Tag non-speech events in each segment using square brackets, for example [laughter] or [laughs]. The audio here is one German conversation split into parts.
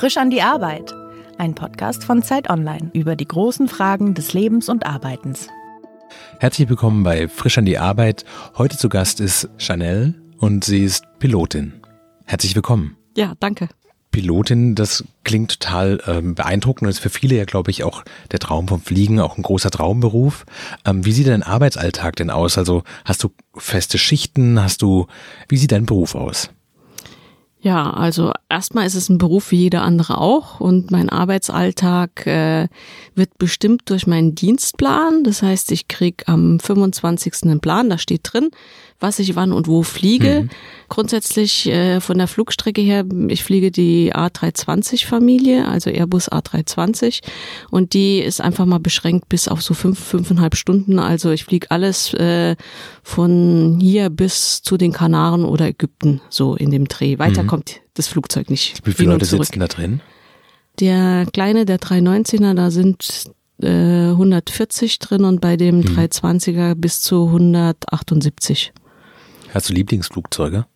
Frisch an die Arbeit. Ein Podcast von Zeit Online über die großen Fragen des Lebens und Arbeitens. Herzlich willkommen bei Frisch an die Arbeit. Heute zu Gast ist Chanel und sie ist Pilotin. Herzlich willkommen. Ja, danke. Pilotin, das klingt total ähm, beeindruckend und ist für viele ja, glaube ich, auch der Traum vom Fliegen, auch ein großer Traumberuf. Ähm, wie sieht dein Arbeitsalltag denn aus? Also hast du feste Schichten? Hast du, wie sieht dein Beruf aus? Ja, also erstmal ist es ein Beruf wie jeder andere auch und mein Arbeitsalltag äh, wird bestimmt durch meinen Dienstplan. Das heißt, ich krieg am 25. einen Plan, da steht drin, was ich wann und wo fliege. Mhm. Grundsätzlich äh, von der Flugstrecke her, ich fliege die A320-Familie, also Airbus A320 und die ist einfach mal beschränkt bis auf so fünf, fünfeinhalb Stunden. Also ich fliege alles äh, von hier bis zu den Kanaren oder Ägypten, so in dem Dreh. Weiter mhm. kommt das Flugzeug nicht. Wie viele Leute sitzen da drin? Der kleine, der 319er, da sind 140 äh, drin und bei dem mhm. 320er bis zu 178. Hast du Lieblingsflugzeuge?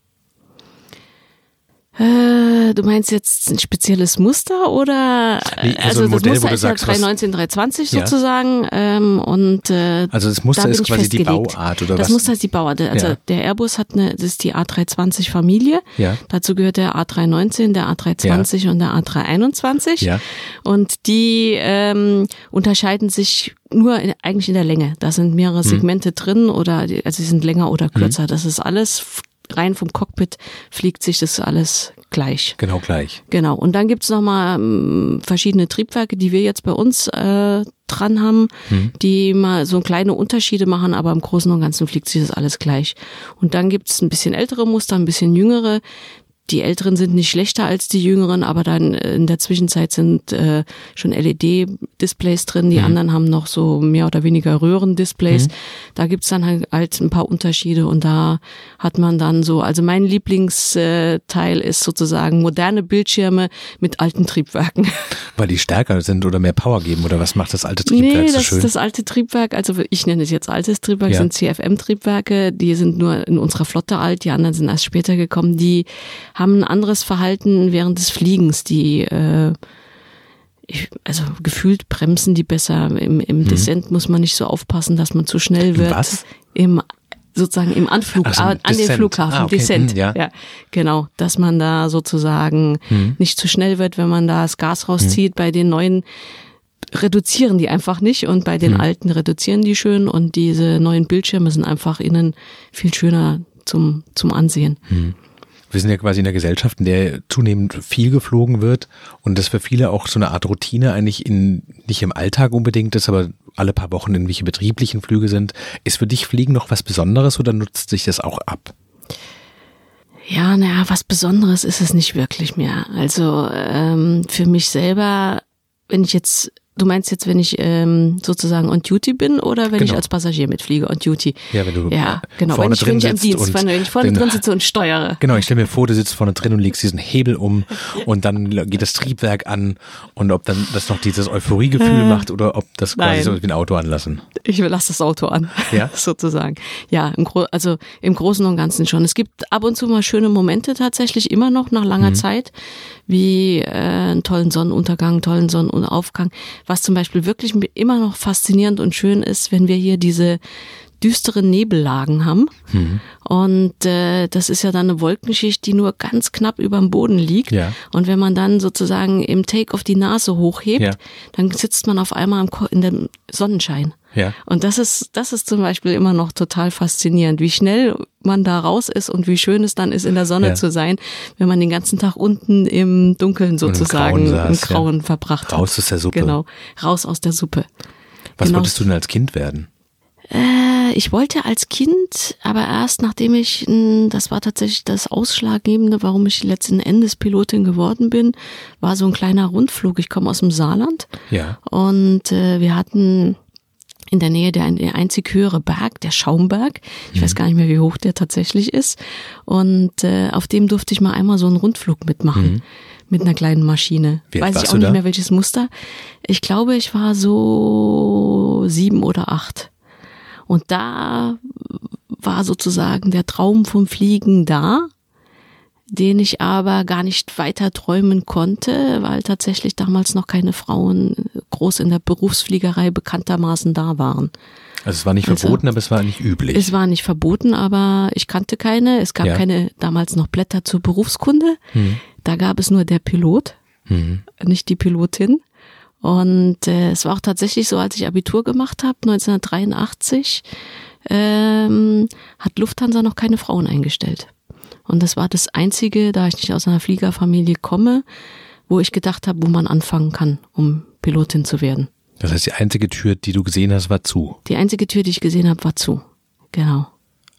Äh, du meinst jetzt ein spezielles Muster oder nee, also, also Modell, das Muster ist ja 319, 320 ja. sozusagen ähm, und äh, also das Muster ist quasi die Bauart oder das was? Das Muster ist die Bauart. Also ja. der Airbus hat eine, das ist die A320 Familie. Ja. Dazu gehört der A319, der A320 ja. und der A321. Ja. Und die ähm, unterscheiden sich nur in, eigentlich in der Länge. Da sind mehrere hm. Segmente hm. drin oder also sie sind länger oder kürzer. Hm. Das ist alles rein vom Cockpit fliegt sich das alles gleich. Genau gleich. Genau. Und dann gibt's nochmal ähm, verschiedene Triebwerke, die wir jetzt bei uns äh, dran haben, mhm. die mal so kleine Unterschiede machen, aber im Großen und Ganzen fliegt sich das alles gleich. Und dann gibt's ein bisschen ältere Muster, ein bisschen jüngere die Älteren sind nicht schlechter als die Jüngeren, aber dann äh, in der Zwischenzeit sind äh, schon LED-Displays drin. Die mhm. anderen haben noch so mehr oder weniger Röhrendisplays. Mhm. Da gibt's dann halt, halt ein paar Unterschiede und da hat man dann so, also mein Lieblingsteil ist sozusagen moderne Bildschirme mit alten Triebwerken. [laughs] Weil die stärker sind oder mehr Power geben oder was macht das alte Triebwerk nee, so das, schön? das alte Triebwerk, also ich nenne es jetzt altes Triebwerk, ja. sind CFM-Triebwerke, die sind nur in unserer Flotte alt, die anderen sind erst später gekommen, die haben ein anderes Verhalten während des Fliegens, die äh, ich, also gefühlt bremsen die besser. Im, im mhm. Descent muss man nicht so aufpassen, dass man zu schnell wird. Was? Im sozusagen im Anflug so, an Descent. den Flughafen, ah, okay. Descent. Hm, ja. ja. genau, dass man da sozusagen mhm. nicht zu schnell wird, wenn man da das Gas rauszieht. Mhm. Bei den neuen reduzieren die einfach nicht und bei den mhm. alten reduzieren die schön und diese neuen Bildschirme sind einfach innen viel schöner zum, zum Ansehen. Wir sind ja quasi in einer Gesellschaft, in der zunehmend viel geflogen wird und das für viele auch so eine Art Routine eigentlich in, nicht im Alltag unbedingt ist, aber alle paar Wochen irgendwelche betrieblichen Flüge sind. Ist für dich Fliegen noch was Besonderes oder nutzt sich das auch ab? Ja, naja, was Besonderes ist es nicht wirklich mehr. Also ähm, für mich selber, wenn ich jetzt Du meinst jetzt, wenn ich ähm, sozusagen on duty bin oder wenn genau. ich als Passagier mitfliege on duty? Ja, wenn du ja, genau. vorne wenn ich, drin wenn ich am sitzt Dienst, wenn ich vorne den, drin sitze und steuere. Genau, ich stelle mir vor, du sitzt vorne drin und legst diesen Hebel um und dann geht das Triebwerk an und ob dann das noch dieses Euphoriegefühl äh, macht oder ob das quasi nein. so wie ein Auto anlassen. Ich lasse das Auto an, ja? [laughs] sozusagen. Ja, im Gro also im Großen und Ganzen schon. Es gibt ab und zu mal schöne Momente tatsächlich immer noch nach langer mhm. Zeit, wie äh, einen tollen Sonnenuntergang, einen tollen Sonnenaufgang, was zum Beispiel wirklich immer noch faszinierend und schön ist, wenn wir hier diese düsteren Nebellagen haben. Mhm. Und äh, das ist ja dann eine Wolkenschicht, die nur ganz knapp über dem Boden liegt. Ja. Und wenn man dann sozusagen im Take-off die Nase hochhebt, ja. dann sitzt man auf einmal in dem Sonnenschein. Ja. Und das ist, das ist zum Beispiel immer noch total faszinierend, wie schnell man da raus ist und wie schön es dann ist, in der Sonne ja. zu sein, wenn man den ganzen Tag unten im Dunkeln sozusagen, im Grauen, saß, im Grauen ja. verbracht hat. Raus aus der Suppe. Genau, raus aus der Suppe. Was genau. wolltest du denn als Kind werden? Äh, ich wollte als Kind, aber erst nachdem ich, das war tatsächlich das Ausschlaggebende, warum ich letzten Endes Pilotin geworden bin, war so ein kleiner Rundflug. Ich komme aus dem Saarland. Ja. Und äh, wir hatten in der Nähe der, der einzig höhere Berg, der Schaumberg. Ich mhm. weiß gar nicht mehr, wie hoch der tatsächlich ist. Und äh, auf dem durfte ich mal einmal so einen Rundflug mitmachen. Mhm. Mit einer kleinen Maschine. Wie weiß ich auch nicht mehr welches Muster. Ich glaube, ich war so sieben oder acht. Und da war sozusagen der Traum vom Fliegen da. den ich aber gar nicht weiter träumen konnte, weil tatsächlich damals noch keine Frauen groß in der Berufsfliegerei bekanntermaßen da waren. Also es war nicht also, verboten, aber es war nicht üblich. Es war nicht verboten, aber ich kannte keine. Es gab ja. keine damals noch Blätter zur Berufskunde. Hm. Da gab es nur der Pilot, hm. nicht die Pilotin. Und äh, es war auch tatsächlich so, als ich Abitur gemacht habe, 1983, ähm, hat Lufthansa noch keine Frauen eingestellt. Und das war das Einzige, da ich nicht aus einer Fliegerfamilie komme, wo ich gedacht habe, wo man anfangen kann, um Pilotin zu werden. Das heißt, die einzige Tür, die du gesehen hast, war zu. Die einzige Tür, die ich gesehen habe, war zu. Genau.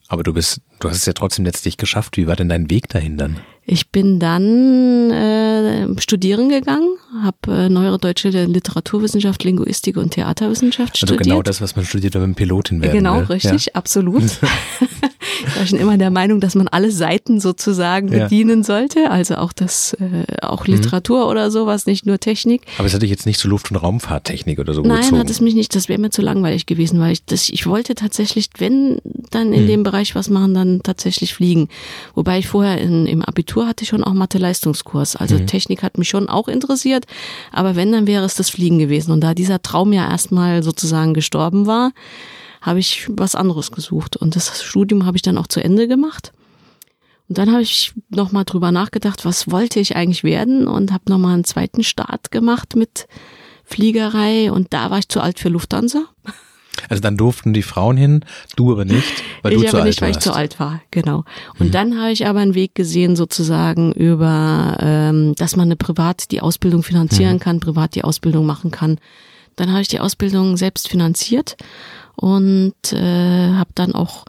Aber du bist, du hast es ja trotzdem letztlich geschafft. Wie war denn dein Weg dahin dann? Ich bin dann äh, studieren gegangen, habe äh, neuere deutsche Literaturwissenschaft, Linguistik und Theaterwissenschaft also studiert. Also genau das, was man studiert, wenn man Pilotin werden Genau, will. richtig, ja. absolut. [laughs] ich war schon immer der Meinung, dass man alle Seiten sozusagen ja. bedienen sollte, also auch das, äh, auch mhm. Literatur mhm. oder sowas, nicht nur Technik. Aber es hatte ich jetzt nicht so Luft- und Raumfahrttechnik oder so Nein, gezogen. hat es mich nicht, das wäre mir zu langweilig gewesen, weil ich das, ich wollte tatsächlich, wenn dann in mhm. dem Bereich was machen, dann tatsächlich fliegen. Wobei ich vorher in, im Abitur Abitur hatte ich schon auch Mathe-Leistungskurs. Also mhm. Technik hat mich schon auch interessiert. Aber wenn, dann wäre es das Fliegen gewesen. Und da dieser Traum ja erstmal sozusagen gestorben war, habe ich was anderes gesucht. Und das Studium habe ich dann auch zu Ende gemacht. Und dann habe ich nochmal drüber nachgedacht, was wollte ich eigentlich werden und habe nochmal einen zweiten Start gemacht mit Fliegerei und da war ich zu alt für Lufthansa. Also dann durften die Frauen hin, du aber nicht, weil ich du zu alt nicht, warst. weil ich zu alt war, genau. Und mhm. dann habe ich aber einen Weg gesehen, sozusagen über, ähm, dass man eine privat die Ausbildung finanzieren mhm. kann, privat die Ausbildung machen kann. Dann habe ich die Ausbildung selbst finanziert und äh, habe dann auch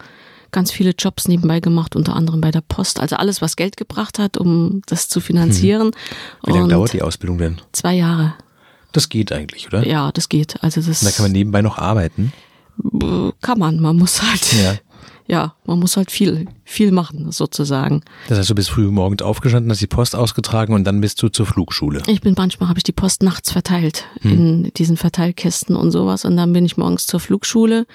ganz viele Jobs nebenbei gemacht, unter anderem bei der Post. Also alles, was Geld gebracht hat, um das zu finanzieren. Mhm. Wie lange dauert die Ausbildung denn? Zwei Jahre. Das geht eigentlich, oder? Ja, das geht. Also das. Und da kann man nebenbei noch arbeiten. Kann man. Man muss halt. Ja. [laughs] Ja, man muss halt viel, viel machen, sozusagen. Das heißt, du bist früh morgens aufgestanden, hast die Post ausgetragen und dann bist du zur Flugschule. Ich bin manchmal habe ich die Post nachts verteilt hm. in diesen Verteilkästen und sowas und dann bin ich morgens zur Flugschule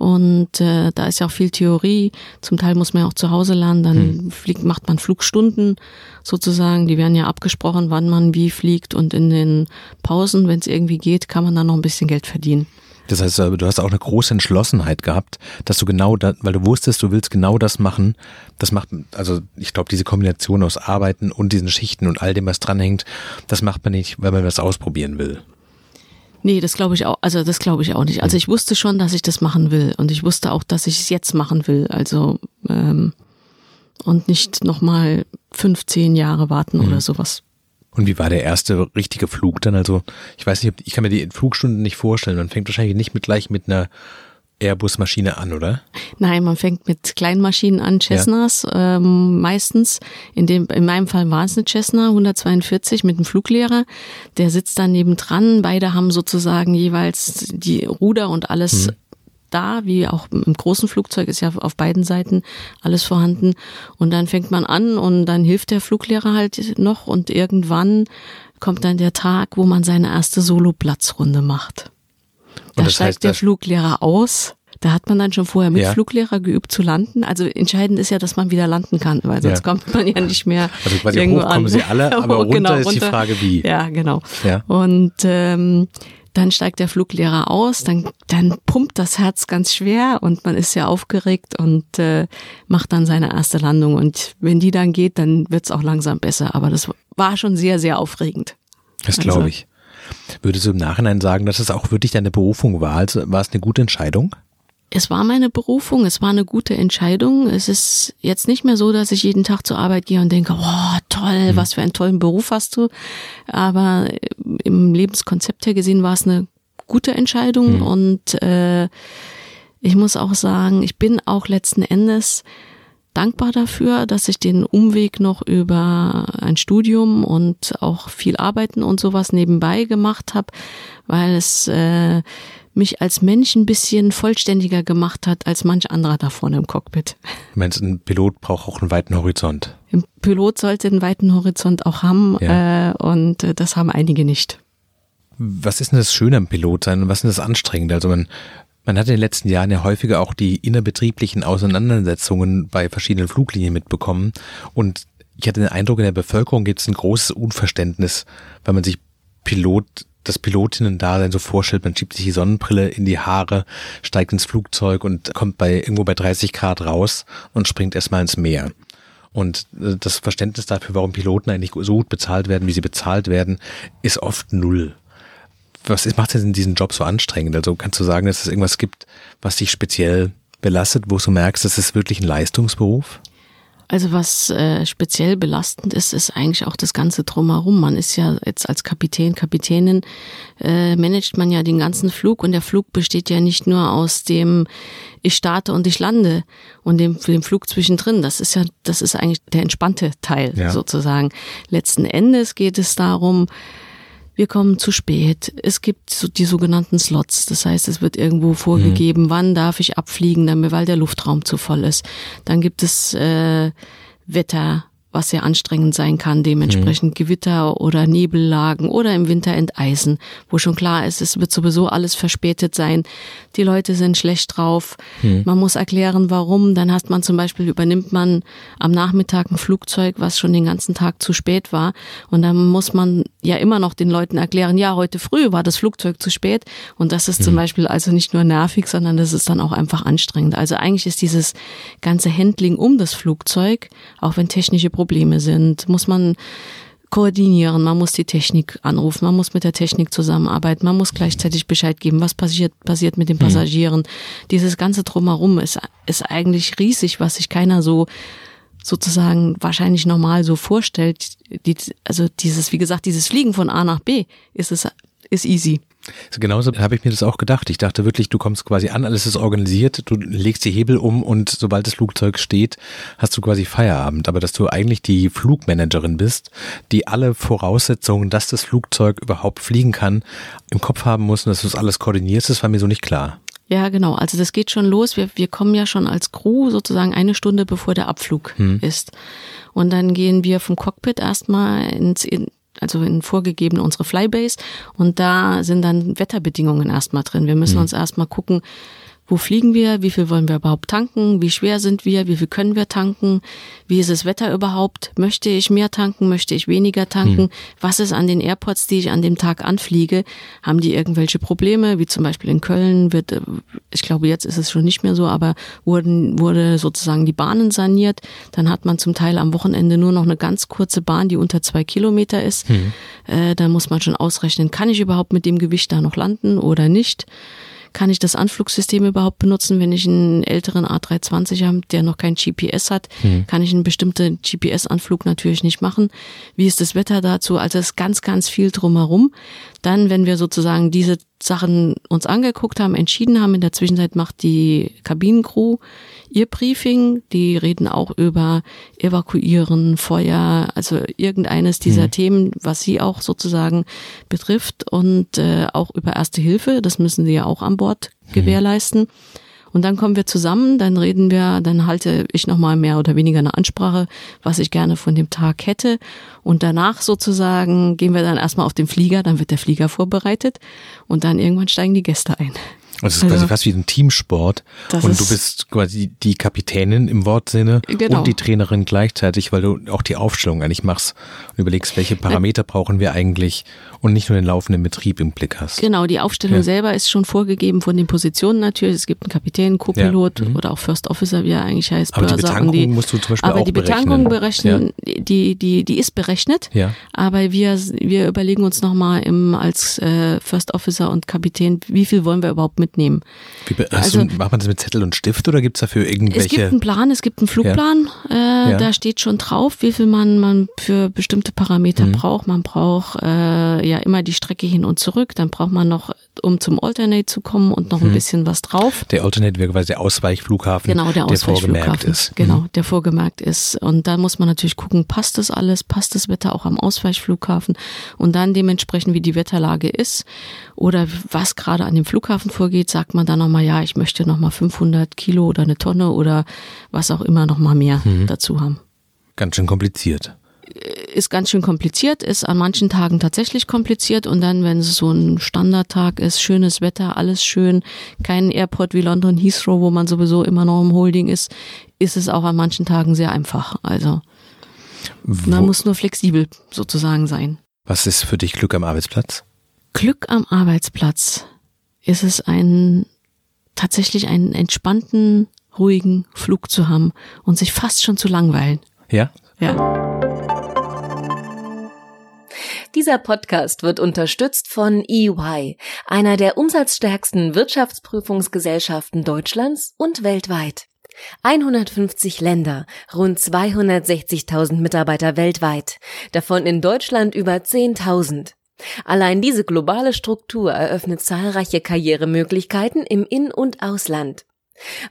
und äh, da ist ja auch viel Theorie. Zum Teil muss man ja auch zu Hause lernen. Dann hm. fliegt, macht man Flugstunden sozusagen. Die werden ja abgesprochen, wann man wie fliegt. Und in den Pausen, wenn es irgendwie geht, kann man dann noch ein bisschen Geld verdienen. Das heißt, du hast auch eine große Entschlossenheit gehabt, dass du genau da, weil du wusstest, du willst genau das machen. Das macht, also ich glaube, diese Kombination aus Arbeiten und diesen Schichten und all dem, was dranhängt, das macht man nicht, weil man was ausprobieren will. Nee, das glaube ich auch, also das glaube ich auch nicht. Also ich wusste schon, dass ich das machen will und ich wusste auch, dass ich es jetzt machen will. Also ähm, und nicht nochmal 15 Jahre warten mhm. oder sowas. Und wie war der erste richtige Flug dann? Also ich weiß nicht, ich kann mir die Flugstunden nicht vorstellen. Man fängt wahrscheinlich nicht mit gleich mit einer Airbus-Maschine an, oder? Nein, man fängt mit kleinen Maschinen an, Cessnas ja. ähm, meistens. In, dem, in meinem Fall war es eine Cessna 142 mit einem Fluglehrer. Der sitzt dann nebendran. Beide haben sozusagen jeweils die Ruder und alles mhm. Da, wie auch im großen Flugzeug ist ja auf beiden Seiten alles vorhanden. Und dann fängt man an und dann hilft der Fluglehrer halt noch und irgendwann kommt dann der Tag, wo man seine erste Solo-Platzrunde macht. Da steigt heißt, der Fluglehrer aus. Da hat man dann schon vorher mit ja. Fluglehrer geübt zu landen. Also entscheidend ist ja, dass man wieder landen kann, weil sonst ja. kommt man ja nicht mehr. Also quasi irgendwo hoch kommen an. sie alle, [laughs] aber runter genau, ist runter. die Frage wie. Ja, genau. Ja. Und ähm, dann steigt der Fluglehrer aus, dann, dann pumpt das Herz ganz schwer und man ist ja aufgeregt und äh, macht dann seine erste Landung. Und wenn die dann geht, dann wird's auch langsam besser. Aber das war schon sehr, sehr aufregend. Das glaube also, ich. Würdest du im Nachhinein sagen, dass es auch wirklich deine Berufung war? Also war es eine gute Entscheidung? Es war meine Berufung, es war eine gute Entscheidung. Es ist jetzt nicht mehr so, dass ich jeden Tag zur Arbeit gehe und denke, oh, toll, mhm. was für einen tollen Beruf hast du. Aber im Lebenskonzept her gesehen war es eine gute Entscheidung mhm. und äh, ich muss auch sagen, ich bin auch letzten Endes dankbar dafür, dass ich den Umweg noch über ein Studium und auch viel Arbeiten und sowas nebenbei gemacht habe, weil es äh, mich als Mensch ein bisschen vollständiger gemacht hat als manch anderer da vorne im Cockpit. Du meinst, ein Pilot braucht auch einen weiten Horizont? Ein Pilot sollte einen weiten Horizont auch haben ja. äh, und äh, das haben einige nicht. Was ist denn das Schöne am Pilot sein und was ist das Anstrengende? Also man man hat in den letzten Jahren ja häufiger auch die innerbetrieblichen Auseinandersetzungen bei verschiedenen Fluglinien mitbekommen und ich hatte den Eindruck, in der Bevölkerung gibt es ein großes Unverständnis, weil man sich Pilot, das Pilotinnen da dann so vorstellt, man schiebt sich die Sonnenbrille in die Haare, steigt ins Flugzeug und kommt bei irgendwo bei 30 Grad raus und springt erstmal ins Meer. Und äh, das Verständnis dafür, warum Piloten eigentlich so gut bezahlt werden, wie sie bezahlt werden, ist oft null. Was macht denn diesen Job so anstrengend? Also kannst du sagen, dass es irgendwas gibt, was dich speziell belastet, wo du merkst, das ist wirklich ein Leistungsberuf? Also was äh, speziell belastend ist, ist eigentlich auch das ganze drumherum. Man ist ja jetzt als Kapitän, Kapitänin, äh, managt man ja den ganzen Flug und der Flug besteht ja nicht nur aus dem ich starte und ich lande und dem, dem Flug zwischendrin. Das ist ja, das ist eigentlich der entspannte Teil ja. sozusagen. Letzten Endes geht es darum, wir kommen zu spät. Es gibt so die sogenannten Slots. Das heißt, es wird irgendwo vorgegeben, mhm. wann darf ich abfliegen, damit, weil der Luftraum zu voll ist. Dann gibt es äh, Wetter was sehr anstrengend sein kann, dementsprechend mhm. Gewitter oder Nebellagen oder im Winter Enteisen, wo schon klar ist, es wird sowieso alles verspätet sein. Die Leute sind schlecht drauf. Mhm. Man muss erklären, warum. Dann hast man zum Beispiel, übernimmt man am Nachmittag ein Flugzeug, was schon den ganzen Tag zu spät war. Und dann muss man ja immer noch den Leuten erklären, ja, heute früh war das Flugzeug zu spät. Und das ist mhm. zum Beispiel also nicht nur nervig, sondern das ist dann auch einfach anstrengend. Also eigentlich ist dieses ganze Handling um das Flugzeug, auch wenn technische Probleme sind, muss man koordinieren, man muss die Technik anrufen, man muss mit der Technik zusammenarbeiten, man muss gleichzeitig Bescheid geben, was passiert, passiert mit den mhm. Passagieren. Dieses ganze Drumherum ist, ist eigentlich riesig, was sich keiner so sozusagen wahrscheinlich normal so vorstellt. Die, also dieses, wie gesagt, dieses Fliegen von A nach B ist es, ist easy. Genauso habe ich mir das auch gedacht. Ich dachte wirklich, du kommst quasi an, alles ist organisiert, du legst die Hebel um und sobald das Flugzeug steht, hast du quasi Feierabend. Aber dass du eigentlich die Flugmanagerin bist, die alle Voraussetzungen, dass das Flugzeug überhaupt fliegen kann, im Kopf haben muss und dass du das alles koordinierst, das war mir so nicht klar. Ja, genau. Also das geht schon los. Wir, wir kommen ja schon als Crew sozusagen eine Stunde bevor der Abflug hm. ist. Und dann gehen wir vom Cockpit erstmal ins, in, also in vorgegeben unsere Flybase und da sind dann Wetterbedingungen erstmal drin. Wir müssen mhm. uns erstmal gucken, wo fliegen wir, wie viel wollen wir überhaupt tanken, wie schwer sind wir, wie viel können wir tanken, wie ist das Wetter überhaupt, möchte ich mehr tanken, möchte ich weniger tanken, hm. was ist an den Airports, die ich an dem Tag anfliege, haben die irgendwelche Probleme, wie zum Beispiel in Köln wird, äh, ich glaube jetzt ist es schon nicht mehr so, aber wurden, wurde sozusagen die Bahnen saniert, dann hat man zum Teil am Wochenende nur noch eine ganz kurze Bahn, die unter zwei Kilometer ist, hm. äh, da muss man schon ausrechnen, kann ich überhaupt mit dem Gewicht da noch landen oder nicht kann ich das Anflugsystem überhaupt benutzen, wenn ich einen älteren A320 habe, der noch kein GPS hat, mhm. kann ich einen bestimmten GPS-Anflug natürlich nicht machen. Wie ist das Wetter dazu? Also es ist ganz, ganz viel drumherum. Dann, wenn wir sozusagen diese Sachen uns angeguckt haben, entschieden haben, in der Zwischenzeit macht die Kabinencrew ihr Briefing. Die reden auch über Evakuieren, Feuer, also irgendeines dieser mhm. Themen, was sie auch sozusagen betrifft und äh, auch über Erste Hilfe. Das müssen sie ja auch an Bord mhm. gewährleisten. Und dann kommen wir zusammen, dann reden wir, dann halte ich nochmal mehr oder weniger eine Ansprache, was ich gerne von dem Tag hätte. Und danach sozusagen gehen wir dann erstmal auf den Flieger, dann wird der Flieger vorbereitet und dann irgendwann steigen die Gäste ein. Das ist also, quasi fast wie ein Teamsport. Und du bist quasi die Kapitänin im Wortsinne genau. und die Trainerin gleichzeitig, weil du auch die Aufstellung eigentlich machst und überlegst, welche Parameter brauchen wir eigentlich und nicht nur den laufenden Betrieb im Blick hast. Genau, die Aufstellung ja. selber ist schon vorgegeben von den Positionen natürlich. Es gibt einen Kapitän, Co-Pilot ja. mhm. oder auch First Officer, wie er eigentlich heißt. Aber die Betankung die, musst du zum Beispiel aber auch die Betankung berechnen, ja. die, die, die ist berechnet. Ja. Aber wir, wir überlegen uns nochmal im, als äh, First Officer und Kapitän, wie viel wollen wir überhaupt mitnehmen. Wie, also, du, macht man das mit Zettel und Stift oder gibt es dafür irgendwelche? Es gibt einen Plan, es gibt einen Flugplan. Äh, da steht schon drauf, wie viel man, man für bestimmte Parameter mhm. braucht. Man braucht äh, ja immer die Strecke hin und zurück. Dann braucht man noch, um zum Alternate zu kommen und noch ein hm. bisschen was drauf. Der Alternate wäre quasi der Ausweichflughafen, genau, der, Ausweichflughafen, der vorgemerkt ist. Genau, mhm. der vorgemerkt ist. Und da muss man natürlich gucken, passt das alles, passt das Wetter auch am Ausweichflughafen und dann dementsprechend, wie die Wetterlage ist oder was gerade an dem Flughafen vorgeht, sagt man dann nochmal, ja, ich möchte nochmal 500 Kilo oder eine Tonne oder was auch immer nochmal mehr mhm. dazu haben. Ganz schön kompliziert ist ganz schön kompliziert, ist an manchen Tagen tatsächlich kompliziert und dann, wenn es so ein Standardtag ist, schönes Wetter, alles schön, kein Airport wie London Heathrow, wo man sowieso immer noch im Holding ist, ist es auch an manchen Tagen sehr einfach. Also Man muss nur flexibel sozusagen sein. Was ist für dich Glück am Arbeitsplatz? Glück am Arbeitsplatz ist es ein tatsächlich einen entspannten, ruhigen Flug zu haben und sich fast schon zu langweilen. Ja? Ja. Dieser Podcast wird unterstützt von EY, einer der umsatzstärksten Wirtschaftsprüfungsgesellschaften Deutschlands und weltweit. 150 Länder, rund 260.000 Mitarbeiter weltweit, davon in Deutschland über 10.000. Allein diese globale Struktur eröffnet zahlreiche Karrieremöglichkeiten im In- und Ausland.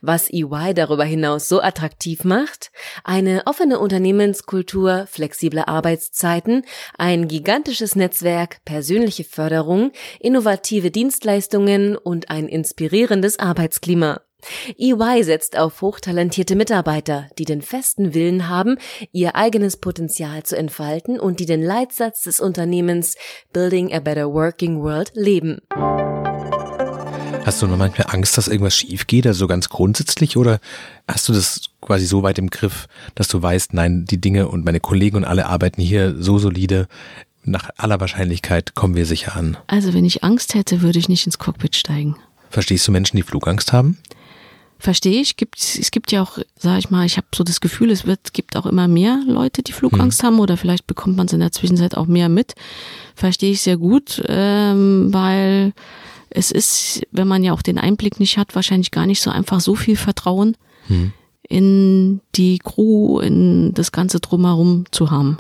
Was EY darüber hinaus so attraktiv macht? Eine offene Unternehmenskultur, flexible Arbeitszeiten, ein gigantisches Netzwerk, persönliche Förderung, innovative Dienstleistungen und ein inspirierendes Arbeitsklima. EY setzt auf hochtalentierte Mitarbeiter, die den festen Willen haben, ihr eigenes Potenzial zu entfalten und die den Leitsatz des Unternehmens Building a Better Working World leben. Hast du nur manchmal Angst, dass irgendwas schief geht, also ganz grundsätzlich, oder hast du das quasi so weit im Griff, dass du weißt, nein, die Dinge und meine Kollegen und alle arbeiten hier so solide, nach aller Wahrscheinlichkeit kommen wir sicher an? Also wenn ich Angst hätte, würde ich nicht ins Cockpit steigen. Verstehst du Menschen, die Flugangst haben? Verstehe ich. Gibt, es gibt ja auch, sage ich mal, ich habe so das Gefühl, es wird, gibt auch immer mehr Leute, die Flugangst hm. haben oder vielleicht bekommt man es in der Zwischenzeit auch mehr mit. Verstehe ich sehr gut, ähm, weil es ist, wenn man ja auch den Einblick nicht hat, wahrscheinlich gar nicht so einfach so viel Vertrauen hm. in die Crew, in das Ganze drumherum zu haben,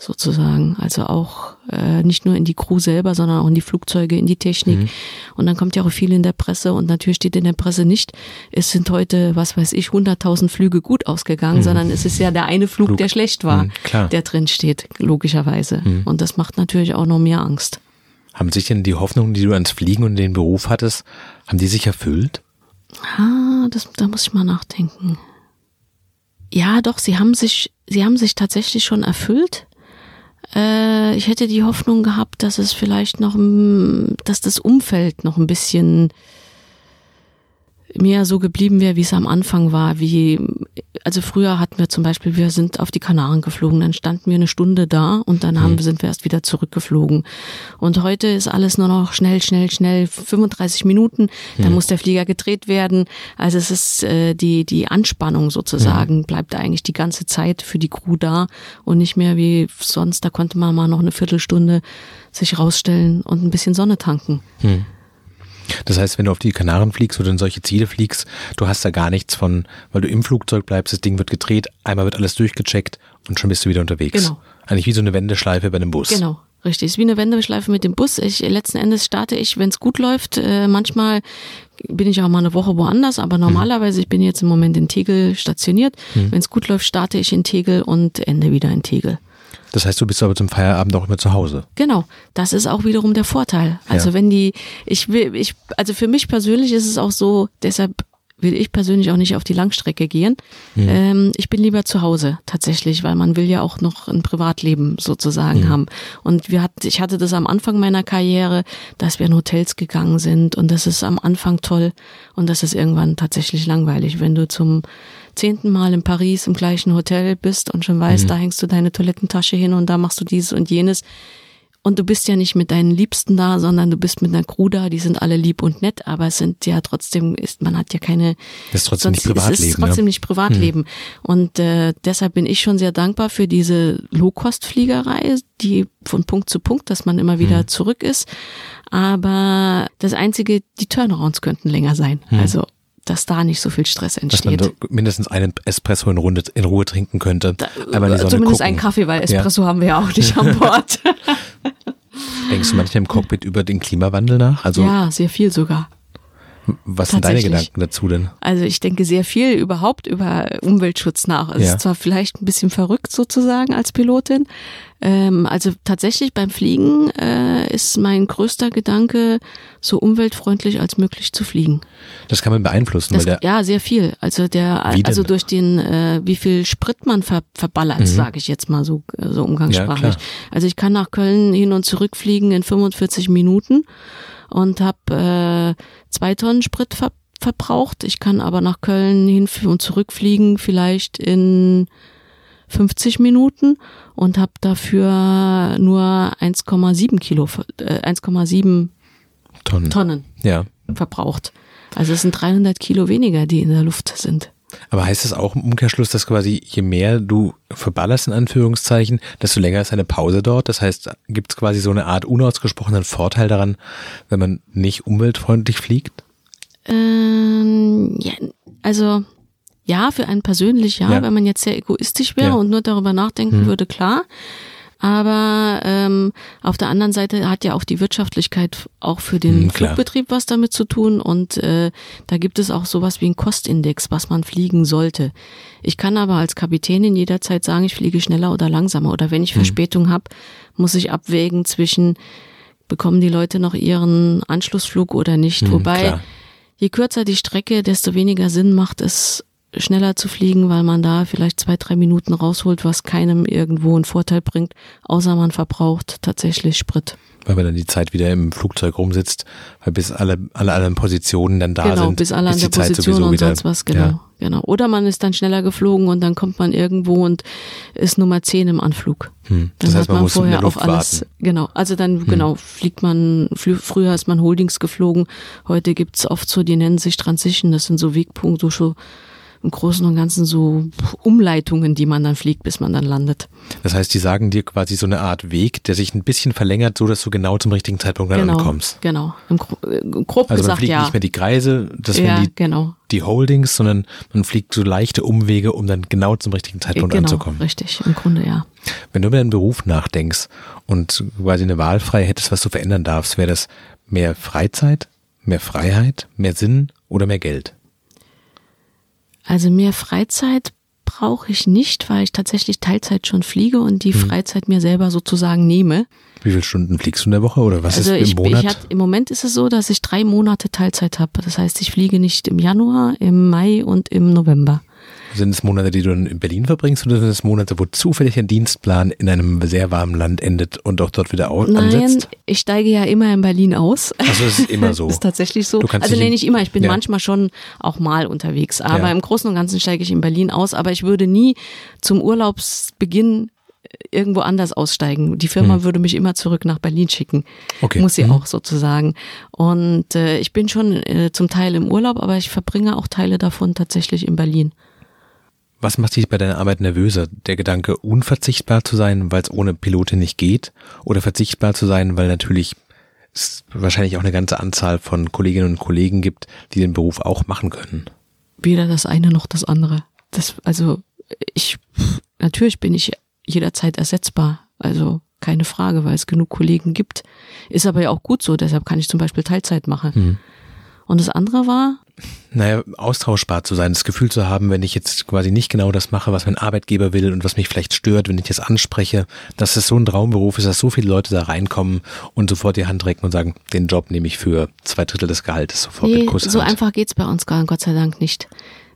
sozusagen. Also auch äh, nicht nur in die Crew selber, sondern auch in die Flugzeuge, in die Technik. Mhm. Und dann kommt ja auch viel in der Presse und natürlich steht in der Presse nicht, es sind heute, was weiß ich, 100.000 Flüge gut ausgegangen, mhm. sondern es ist ja der eine Flug, Flug. der schlecht war, mhm, der drin steht, logischerweise. Mhm. Und das macht natürlich auch noch mehr Angst. Haben sich denn die Hoffnungen, die du ans Fliegen und den Beruf hattest, haben die sich erfüllt? Ah, das, da muss ich mal nachdenken. Ja, doch, sie haben sich, sie haben sich tatsächlich schon erfüllt. Äh, ich hätte die Hoffnung gehabt, dass es vielleicht noch, dass das Umfeld noch ein bisschen mehr so geblieben wäre, wie es am Anfang war. Wie, also früher hatten wir zum Beispiel, wir sind auf die Kanaren geflogen, dann standen wir eine Stunde da und dann haben, mhm. sind wir erst wieder zurückgeflogen. Und heute ist alles nur noch schnell, schnell, schnell, 35 Minuten, dann mhm. muss der Flieger gedreht werden. Also es ist äh, die, die Anspannung sozusagen, mhm. bleibt eigentlich die ganze Zeit für die Crew da und nicht mehr wie sonst, da konnte man mal noch eine Viertelstunde sich rausstellen und ein bisschen Sonne tanken. Mhm. Das heißt, wenn du auf die Kanaren fliegst oder in solche Ziele fliegst, du hast da gar nichts von, weil du im Flugzeug bleibst, das Ding wird gedreht, einmal wird alles durchgecheckt und schon bist du wieder unterwegs. Genau. Eigentlich wie so eine Wendeschleife bei einem Bus. Genau. Richtig, ist wie eine Wendeschleife mit dem Bus. Ich, letzten Endes starte ich, wenn es gut läuft. Äh, manchmal bin ich auch mal eine Woche woanders, aber mhm. normalerweise, ich bin jetzt im Moment in Tegel stationiert. Mhm. Wenn es gut läuft, starte ich in Tegel und ende wieder in Tegel. Das heißt, du bist aber zum Feierabend auch immer zu Hause. Genau, das ist auch wiederum der Vorteil. Also ja. wenn die, ich will, ich, also für mich persönlich ist es auch so, deshalb will ich persönlich auch nicht auf die Langstrecke gehen. Mhm. Ähm, ich bin lieber zu Hause tatsächlich, weil man will ja auch noch ein Privatleben sozusagen mhm. haben. Und wir hat, ich hatte das am Anfang meiner Karriere, dass wir in Hotels gegangen sind und das ist am Anfang toll und das ist irgendwann tatsächlich langweilig, wenn du zum zehnten Mal in Paris im gleichen Hotel bist und schon weißt, mhm. da hängst du deine Toilettentasche hin und da machst du dieses und jenes. Und du bist ja nicht mit deinen Liebsten da, sondern du bist mit einer Crew da, die sind alle lieb und nett, aber es sind ja trotzdem, ist, man hat ja keine. Das ist trotzdem sonst, nicht Privatleben. Es ist trotzdem ne? nicht Privatleben. Mhm. Und äh, deshalb bin ich schon sehr dankbar für diese Low-Cost-Fliegerei, die von Punkt zu Punkt, dass man immer wieder mhm. zurück ist. Aber das Einzige, die Turnarounds könnten länger sein. Mhm. Also dass da nicht so viel Stress entsteht. Dass man mindestens einen Espresso in, Runde, in Ruhe trinken könnte. Da, zumindest gucken. einen Kaffee, weil Espresso ja. haben wir ja auch nicht [laughs] an Bord. Denkst du manchmal im Cockpit über den Klimawandel nach? Also ja, sehr viel sogar. Was sind deine Gedanken dazu denn? Also ich denke sehr viel überhaupt über Umweltschutz nach. Es ja. ist zwar vielleicht ein bisschen verrückt sozusagen als Pilotin. Ähm, also tatsächlich beim Fliegen äh, ist mein größter Gedanke, so umweltfreundlich als möglich zu fliegen. Das kann man beeinflussen. Das, weil der, ja, sehr viel. Also der, also durch den, äh, wie viel Sprit man ver, verballert, mhm. sage ich jetzt mal so, so umgangssprachlich. Ja, also ich kann nach Köln hin und zurück fliegen in 45 Minuten und habe äh, zwei Tonnen Sprit ver verbraucht. Ich kann aber nach Köln hin und zurück fliegen, vielleicht in 50 Minuten und habe dafür nur 1,7 Kilo, äh, 1,7 Tonnen. Tonnen Ja. verbraucht. Also es sind 300 Kilo weniger, die in der Luft sind. Aber heißt es auch im Umkehrschluss, dass quasi je mehr du verballerst in Anführungszeichen, desto länger ist eine Pause dort? Das heißt, gibt es quasi so eine Art unausgesprochenen Vorteil daran, wenn man nicht umweltfreundlich fliegt? Ähm, ja, also ja, für einen persönlich ja, Ja. wenn man jetzt sehr egoistisch wäre Ja. und nur darüber nachdenken Hm. würde, klar. Aber ähm, auf der anderen Seite hat ja auch die Wirtschaftlichkeit auch für den Hm, klar. Flugbetrieb was damit zu tun und äh, da gibt es auch sowas wie einen Kostindex, was man fliegen sollte. Ich kann aber als Kapitänin jederzeit sagen, ich fliege schneller oder langsamer oder wenn ich Hm. Verspätung habe, muss ich abwägen zwischen bekommen die Leute noch ihren Anschlussflug oder nicht. Hm, Wobei klar. je kürzer die Strecke, desto weniger Sinn macht es, schneller zu fliegen, weil man da vielleicht zwei, drei Minuten rausholt, was keinem irgendwo einen Vorteil bringt, außer man verbraucht tatsächlich Sprit. Weil man dann die Zeit wieder im Flugzeug rumsitzt, weil bis alle, alle anderen Positionen dann da genau, sind. bis alle an der Position und wieder, sonst was, genau, Ja. genau. Oder man ist dann schneller geflogen und dann kommt man irgendwo und ist Nummer 10 im Anflug. Hm. Dann Das heißt, hat man, man muss in vorher der Luft auf alles, warten. Hm. genau, also dann, genau, fliegt man, flü früher ist man Holdings geflogen, heute gibt's oft so, die nennen sich Transition, das sind so Wegpunkte, so im Großen und Ganzen so Umleitungen, die man dann fliegt, bis man dann landet. Das heißt, die sagen dir quasi so eine Art Weg, der sich ein bisschen verlängert, so dass du genau zum richtigen Zeitpunkt dann genau, ankommst. genau. Im, Gro äh, grob Also man gesagt, fliegt ja. nicht mehr die Kreise, das ja, wären die, genau. die Holdings, sondern man fliegt so leichte Umwege, um dann genau zum richtigen Zeitpunkt genau, anzukommen. richtig, im Grunde ja. Wenn du über deinen Beruf nachdenkst und quasi eine Wahl frei hättest, was du verändern darfst, wäre das mehr Freizeit, mehr Freiheit, mehr Sinn oder mehr Geld? Also mehr Freizeit brauche ich nicht, weil ich tatsächlich Teilzeit schon fliege und die Mhm. Freizeit mir selber sozusagen nehme. Wie viele Stunden fliegst du in der Woche oder was also ist ich, im Monat? ich hat, im Moment ist es so, dass ich drei Monate Teilzeit habe. Das heißt, ich fliege nicht im Januar, im Mai und im November. Sind es Monate, die du in Berlin verbringst oder sind es Monate, wo zufällig ein Dienstplan in einem sehr warmen Land endet und auch dort wieder au- Nein, ansetzt? ich steige ja immer in Berlin aus. Also es ist immer so. [laughs] ist tatsächlich so. Also nee, nicht immer. Ich bin Ja. manchmal schon auch mal unterwegs. Aber Ja. im Großen und Ganzen steige ich in Berlin aus. Aber ich würde nie zum Urlaubsbeginn irgendwo anders aussteigen. Die Firma würde mich immer zurück nach Berlin schicken. Hm. Okay. Muss sie Mhm. auch sozusagen. Und äh, ich bin schon äh, zum Teil im Urlaub, aber ich verbringe auch Teile davon tatsächlich in Berlin. Was macht dich bei deiner Arbeit nervöser? Der Gedanke, unverzichtbar zu sein, weil es ohne Pilotin nicht geht? Oder verzichtbar zu sein, weil natürlich es wahrscheinlich auch eine ganze Anzahl von Kolleginnen und Kollegen gibt, die den Beruf auch machen können? Weder das eine noch das andere. Das, also ich, natürlich bin ich jederzeit ersetzbar. Also keine Frage, weil es genug Kollegen gibt. Ist aber ja auch gut so, deshalb kann ich zum Beispiel Teilzeit machen. Mhm. Und das andere war, Naja, austauschbar zu sein, das Gefühl zu haben, wenn ich jetzt quasi nicht genau das mache, was mein Arbeitgeber will und was mich vielleicht stört, wenn ich das anspreche, dass es so ein Traumberuf ist, dass so viele Leute da reinkommen und sofort die Hand recken und sagen, den Job nehme ich für zwei Drittel des Gehaltes sofort nee, mit Kusshand. so einfach geht's bei uns gar, Gott sei Dank nicht.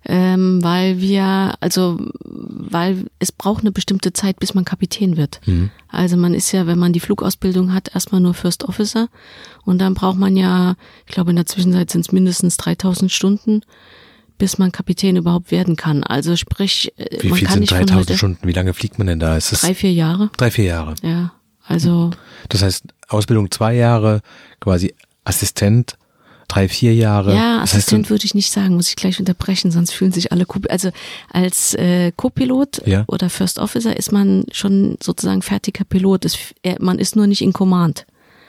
Ähm, weil wir, also, weil es braucht eine bestimmte Zeit, bis man Kapitän wird. Mhm. Also man ist ja, wenn man die Flugausbildung hat, erstmal nur First Officer und dann braucht man ja, ich glaube in der Zwischenzeit sind es mindestens 3000 Stunden, bis man Kapitän überhaupt werden kann. Also sprich, äh, Wie man viel kann sind nicht von 3000 heute Stunden? Wie lange fliegt man denn da? Ist drei, vier Jahre. drei, vier Jahre? Ja, also Das heißt, Ausbildung zwei Jahre, quasi Assistent drei, vier Jahre. Ja, Assistent würde ich nicht sagen, muss ich gleich unterbrechen, sonst fühlen sich alle Co also als äh, Co-Pilot Ja. oder First Officer ist man schon sozusagen fertiger Pilot. Es, er, man ist nur nicht in Command.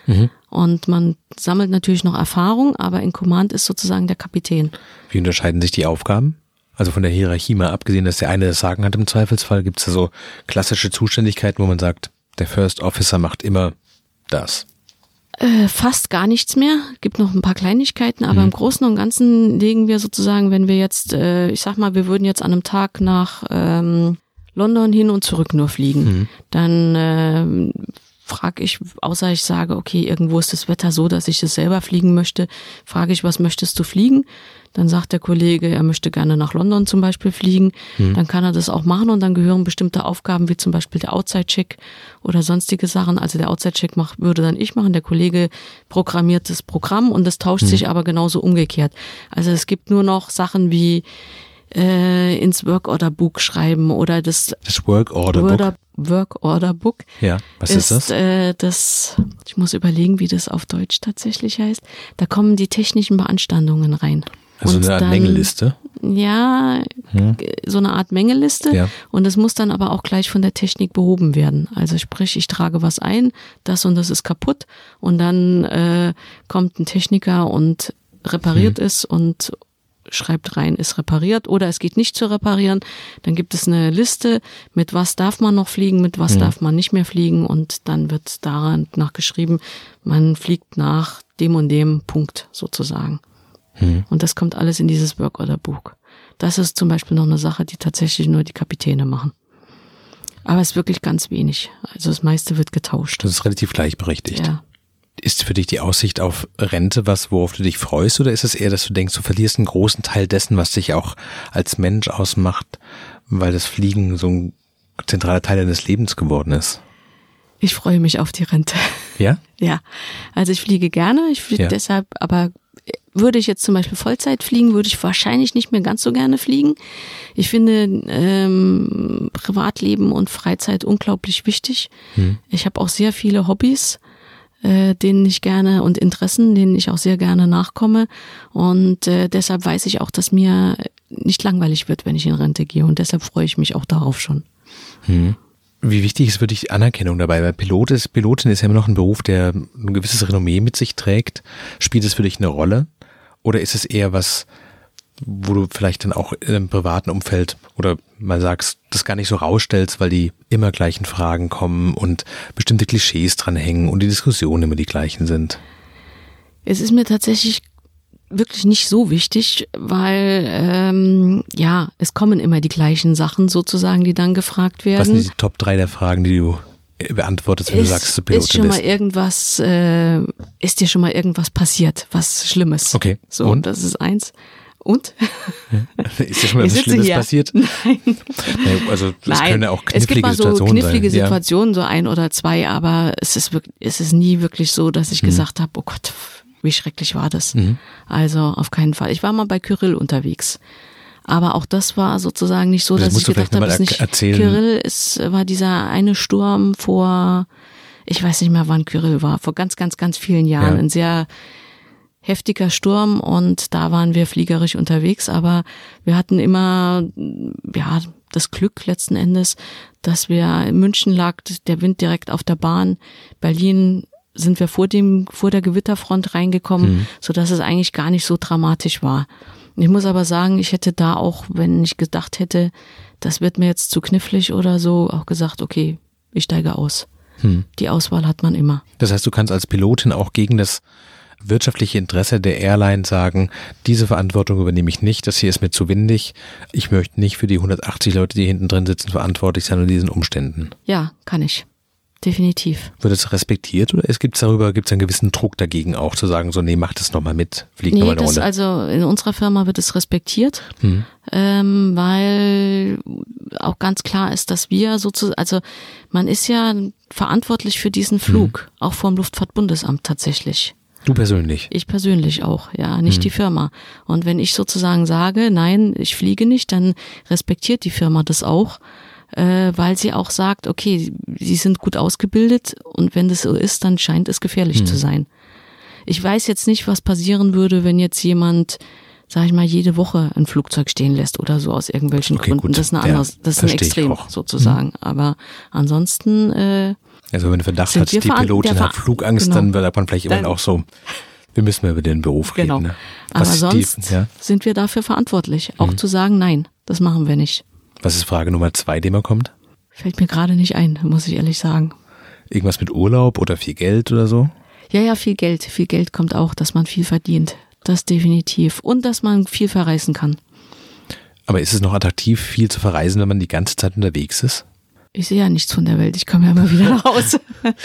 Mhm. Und man sammelt natürlich noch Erfahrung, aber in Command ist sozusagen der Kapitän. Wie unterscheiden sich die Aufgaben? Also von der Hierarchie mal abgesehen, dass der eine das Sagen hat im Zweifelsfall, gibt es da so klassische Zuständigkeiten, wo man sagt, der First Officer macht immer das. Äh, fast gar nichts mehr. Gibt noch ein paar Kleinigkeiten, aber Mhm. im Großen und Ganzen legen wir sozusagen, wenn wir jetzt, äh, ich sag mal, wir würden jetzt an einem Tag nach ähm, London hin und zurück nur fliegen, Mhm. dann ähm, frage ich, außer ich sage, okay, irgendwo ist das Wetter so, dass ich es selber fliegen möchte, frage ich, was möchtest du fliegen? Dann sagt der Kollege, er möchte gerne nach London zum Beispiel fliegen. Dann kann er das auch machen und dann gehören bestimmte Aufgaben wie zum Beispiel der Outside-Check oder sonstige Sachen. Also der Outside-Check würde dann ich machen. Der Kollege programmiert das Programm und das tauscht sich aber genauso umgekehrt. Also es gibt nur noch Sachen wie äh, ins Work Order Book schreiben oder das Das Work Order Book. Work, Order Book Ja, was ist, das? Äh, das, ich muss überlegen, wie das auf Deutsch tatsächlich heißt. Da kommen die technischen Beanstandungen rein. Also Und eine Art dann- Mängelliste. Ja, so eine Art Mängelliste. Ja. Und das muss dann aber auch gleich von der Technik behoben werden. Also sprich, ich trage was ein, das und das ist kaputt und dann äh, kommt ein Techniker und repariert es und schreibt rein, ist repariert oder es geht nicht zu reparieren. Dann gibt es eine Liste, mit was darf man noch fliegen, mit was darf man nicht mehr fliegen und dann wird daran nachgeschrieben, man fliegt nach dem und dem Punkt sozusagen. Und das kommt alles in dieses Work Order Book. Das ist zum Beispiel noch eine Sache, die tatsächlich nur die Kapitäne machen. Aber es ist wirklich ganz wenig. Also das meiste wird getauscht. Das ist relativ gleichberechtigt. Ja. Ist für dich die Aussicht auf Rente was, worauf du dich freust, oder ist es eher, dass du denkst, du verlierst einen großen Teil dessen, was dich auch als Mensch ausmacht, weil das Fliegen so ein zentraler Teil deines Lebens geworden ist? Ich freue mich auf die Rente. Ja? [laughs] Ja, also ich fliege gerne. Ich fliege Ja. deshalb, aber würde ich jetzt zum Beispiel Vollzeit fliegen, würde ich wahrscheinlich nicht mehr ganz so gerne fliegen. Ich finde ähm, Privatleben und Freizeit unglaublich wichtig. Ich habe auch sehr viele Hobbys, äh, denen ich gerne und Interessen, denen ich auch sehr gerne nachkomme. Und äh, deshalb weiß ich auch, dass mir nicht langweilig wird, wenn ich in Rente gehe. Und deshalb freue ich mich auch darauf schon. Wie wichtig ist für dich Anerkennung dabei? Weil Pilot ist, Pilotin ist ja immer noch ein Beruf, der ein gewisses Renommee mit sich trägt. Spielt es für dich eine Rolle? Oder ist es eher was, wo du vielleicht dann auch im privaten Umfeld oder mal sagst, das gar nicht so rausstellst, weil die immer gleichen Fragen kommen und bestimmte Klischees dranhängen und die Diskussionen immer die gleichen sind? Es ist mir tatsächlich wirklich nicht so wichtig, weil ähm, ja, es kommen immer die gleichen Sachen sozusagen, die dann gefragt Was werden. sind die Top 3 der Fragen, die du beantwortest, wenn du sagst, du ist Pilotin schon mal irgendwas, äh, ist dir schon mal irgendwas passiert, was Schlimmes? Okay. So, Und? das ist eins. Und? [laughs] Ist dir schon mal was Schlimmes hier. passiert? [laughs] Nein. Also es Nein, können ja auch es gibt knifflige mal so Situationen knifflige sein. Situationen, so ein oder zwei, aber es ist wirklich, es ist nie wirklich so, dass Mhm. ich gesagt habe, oh Gott, wie schrecklich war das. Also auf keinen Fall. Ich war mal bei Kyrill unterwegs. Aber auch das war sozusagen nicht so, Das dass ich gedacht habe, es ist nicht erzählen. Kyrill, es war dieser eine Sturm vor, ich weiß nicht mehr, wann Kyrill war, vor ganz, ganz, ganz vielen Jahren. Ja. Ein sehr heftiger Sturm und da waren wir fliegerisch unterwegs, aber wir hatten immer, ja, das Glück letzten Endes, dass wir in München lag der Wind direkt auf der Bahn. Berlin sind wir vor dem, vor der Gewitterfront reingekommen, so dass es eigentlich gar nicht so dramatisch war. Ich muss aber sagen, ich hätte da auch, wenn ich gedacht hätte, das wird mir jetzt zu knifflig oder so, auch gesagt, okay, ich steige aus. Die Auswahl hat man immer. Das heißt, du kannst als Pilotin auch gegen das wirtschaftliche Interesse der Airline sagen, diese Verantwortung übernehme ich nicht, das hier ist mir zu windig. Ich möchte nicht für die 180 Leute, die hinten drin sitzen, verantwortlich sein unter diesen Umständen. Ja, kann ich. Definitiv. Wird es respektiert oder es gibt darüber, gibt es einen gewissen Druck dagegen auch zu sagen, so, nee, mach das nochmal mit, flieg Nee, nochmal eine Runde. also in unserer Firma wird es respektiert, Hm. ähm, weil auch ganz klar ist, dass wir sozusagen, also man ist ja verantwortlich für diesen Flug, auch vom Luftfahrtbundesamt tatsächlich. Du persönlich. Ich persönlich auch, ja, nicht die Firma. Und wenn ich sozusagen sage, nein, ich fliege nicht, dann respektiert die Firma das auch, äh, weil sie auch sagt, okay, sie sind gut ausgebildet und wenn das so ist, dann scheint es gefährlich zu sein. Ich weiß jetzt nicht, was passieren würde, wenn jetzt jemand, sag ich mal, jede Woche ein Flugzeug stehen lässt oder so aus irgendwelchen Okay, Gründen. gut. Das ist eine Ja, andere, das ist ein Extrem sozusagen. Aber ansonsten äh, Also wenn Verdacht wir die Pilotin hat Flugangst, genau. dann wird man vielleicht immer auch so, wir müssen mal über den Beruf genau. reden. Ne? Aber sonst die, ja, sind wir dafür verantwortlich, auch Mhm. zu sagen, nein, das machen wir nicht. was ist Frage Nummer zwei, die immer kommt? Fällt mir gerade nicht ein, muss ich ehrlich sagen. Irgendwas mit Urlaub oder viel Geld oder so? Ja, ja, viel Geld. Viel Geld kommt auch, dass man viel verdient. Das definitiv. Und dass man viel verreisen kann. Aber ist es noch attraktiv, viel zu verreisen, wenn man die ganze Zeit unterwegs ist? Ich sehe ja nichts von der Welt. Ich komme ja immer wieder nach Hause. [laughs]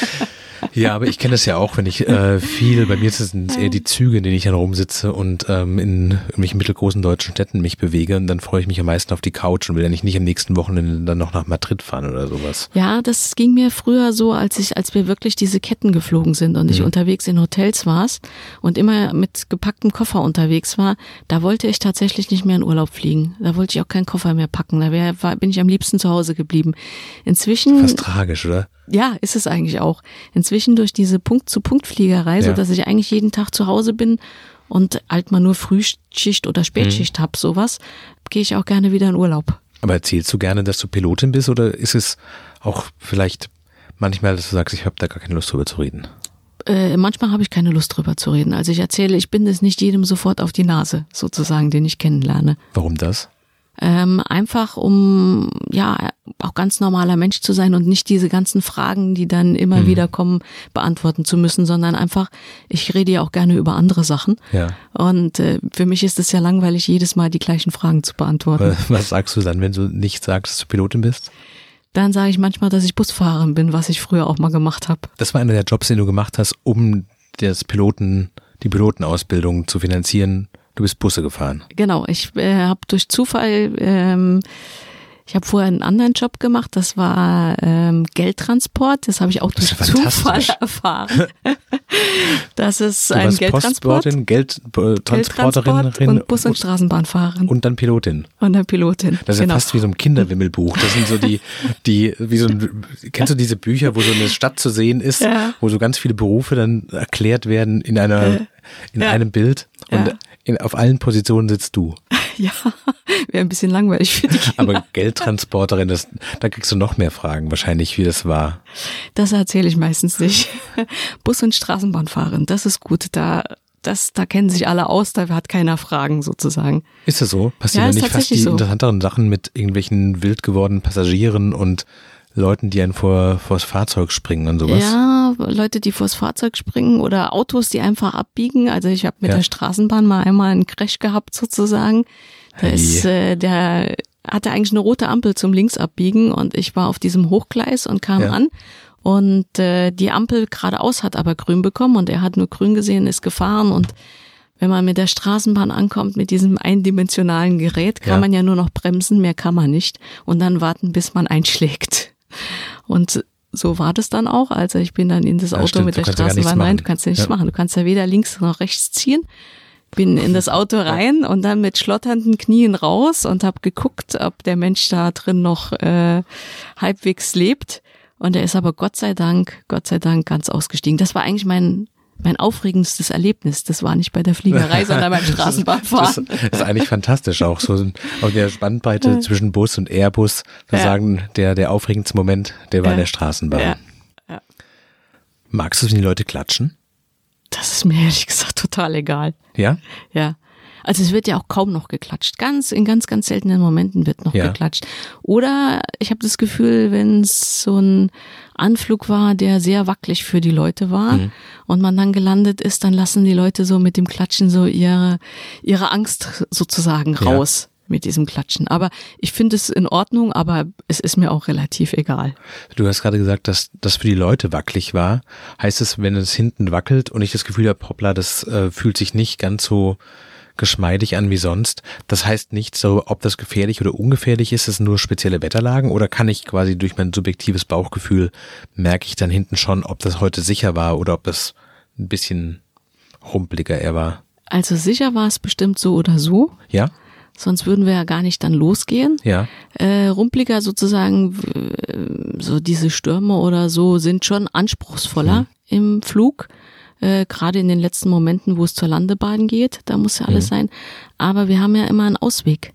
Ja, aber ich kenne das ja auch, wenn ich äh, viel, bei mir sind es eher die Züge, in denen ich dann rumsitze und ähm, in irgendwelchen mittelgroßen deutschen Städten mich bewege und dann freue ich mich am meisten auf die Couch und will ja nicht, nicht am nächsten Wochenende dann noch nach Madrid fahren oder sowas. Ja, das ging mir früher so, als ich, als wir wirklich diese Ketten geflogen sind und ich Mhm. unterwegs in Hotels war und immer mit gepacktem Koffer unterwegs war, da wollte ich tatsächlich nicht mehr in Urlaub fliegen. Da wollte ich auch keinen Koffer mehr packen. Da wär, war, bin ich am liebsten zu Hause geblieben. Inzwischen Fast tragisch, oder? ja, ist es eigentlich auch. Inzwischen durch diese Punkt-zu-Punkt-Fliegerei, so Ja. dass ich eigentlich jeden Tag zu Hause bin und halt mal nur Frühschicht oder Spätschicht Mhm. hab, sowas, gehe ich auch gerne wieder in Urlaub. Aber erzählst du gerne, dass du Pilotin bist oder ist es auch vielleicht manchmal, dass du sagst, ich habe da gar keine Lust drüber zu reden? Äh, manchmal habe ich keine Lust drüber zu reden. Also ich erzähle, ich bin es nicht jedem sofort auf die Nase, sozusagen, den ich kennenlerne. Warum das? Ähm, einfach um ja auch ganz normaler Mensch zu sein und nicht diese ganzen Fragen, die dann immer wieder kommen, beantworten zu müssen, sondern einfach, ich rede ja auch gerne über andere Sachen. Ja. Und äh, für mich ist es ja langweilig, jedes Mal die gleichen Fragen zu beantworten. Was sagst du dann, wenn du nicht sagst, dass du Pilotin bist? Dann sage ich manchmal, dass ich Busfahrerin bin, was ich früher auch mal gemacht habe. Das war einer der Jobs, den du gemacht hast, um das Piloten, die Pilotenausbildung zu finanzieren. Du bist Busse gefahren. Genau, ich äh, habe durch Zufall, ähm, ich habe vorher einen anderen Job gemacht, das war ähm, Geldtransport, das habe ich auch durch Zufall [laughs] erfahren. das ist Du ein warst Geldtransport, Postbotin, Geldtransporterin Geldtransport und Bus- und Straßenbahnfahrerin und, und dann Pilotin. eine Pilotin. Das ist genau. ja fast wie so ein Kinderwimmelbuch. Das sind so die, die, wie so ein, kennst du diese Bücher, wo so eine Stadt zu sehen ist, Ja. wo so ganz viele Berufe dann erklärt werden in einer, in ja. einem Bild und Ja. In, auf allen Positionen sitzt du. [laughs] Ja, wäre ein bisschen langweilig für die Kinder. Aber [laughs] Geldtransporterin, das, da kriegst du noch mehr Fragen wahrscheinlich, wie das war. Das erzähle ich meistens nicht. [laughs] Bus- und Straßenbahnfahrerin, das ist gut. Da, das, da kennen sich alle aus, da hat keiner Fragen sozusagen. Ist das so? Passieren Ja, da nicht fast die so. interessanteren Sachen mit irgendwelchen wild gewordenen Passagieren und Leuten, die einen vor, vors Fahrzeug springen und sowas? Ja, Leute, die vors Fahrzeug springen oder Autos, die einfach abbiegen. Also ich habe mit Ja. der Straßenbahn mal einmal einen Crash gehabt sozusagen. Da Hey. ist äh, der hatte eigentlich eine rote Ampel zum Linksabbiegen und ich war auf diesem Hochgleis und kam Ja. an und äh, die Ampel geradeaus hat aber grün bekommen und er hat nur grün gesehen, ist gefahren und wenn man mit der Straßenbahn ankommt, mit diesem eindimensionalen Gerät, kann Ja. man ja nur noch bremsen, mehr kann man nicht und dann warten, bis man einschlägt. Und so war das dann auch. Also ich bin dann in das Ja, Auto stimmt, mit der kannst ja Straßenbahn rein. Du kannst ja nichts Ja. machen. Du kannst ja weder links noch rechts ziehen. Bin in das Auto [laughs] rein und dann mit schlotternden Knien raus und habe geguckt, ob der Mensch da drin noch äh, halbwegs lebt. Und er ist aber Gott sei Dank, Gott sei Dank ganz ausgestiegen. Das war eigentlich mein mein aufregendstes Erlebnis. Das war nicht bei der Fliegerei, sondern beim [laughs] Das, Straßenbahnfahren. das ist eigentlich fantastisch auch so auf der Spannbreite zwischen Bus und Airbus. Da Ja. sagen, der, der aufregendste Moment, der war Ja. in der Straßenbahn. Ja. Ja. Magst du es, wenn die Leute klatschen? Das ist mir ehrlich gesagt total egal. Ja? Ja. Also es wird ja auch kaum noch geklatscht. Ganz in ganz ganz seltenen Momenten wird noch Ja. geklatscht. Oder ich habe das Gefühl, wenn es so ein Anflug war, der sehr wackelig für die Leute war Mhm. und man dann gelandet ist, dann lassen die Leute so mit dem Klatschen so ihre ihre Angst sozusagen Ja. raus mit diesem Klatschen. Aber ich finde es in Ordnung, aber es ist mir auch relativ egal. Du hast gerade gesagt, dass das für die Leute wackelig war. Heißt es, wenn es hinten wackelt und ich das Gefühl habe, hoppla, das äh, fühlt sich nicht ganz so geschmeidig an wie sonst. Das heißt nicht so, ob das gefährlich oder ungefährlich ist, es sind nur spezielle Wetterlagen oder kann ich quasi durch mein subjektives Bauchgefühl merke ich dann hinten schon, ob das heute sicher war oder ob das ein bisschen rumpeliger er war. Also sicher war es bestimmt so oder so, Ja? sonst würden wir ja gar nicht dann losgehen. Ja. äh, rumpliger sozusagen, w- so diese Stürme oder so sind schon anspruchsvoller im Flug. Äh, Gerade in den letzten Momenten, wo es zur Landebahn geht, da muss ja alles sein. Aber wir haben ja immer einen Ausweg.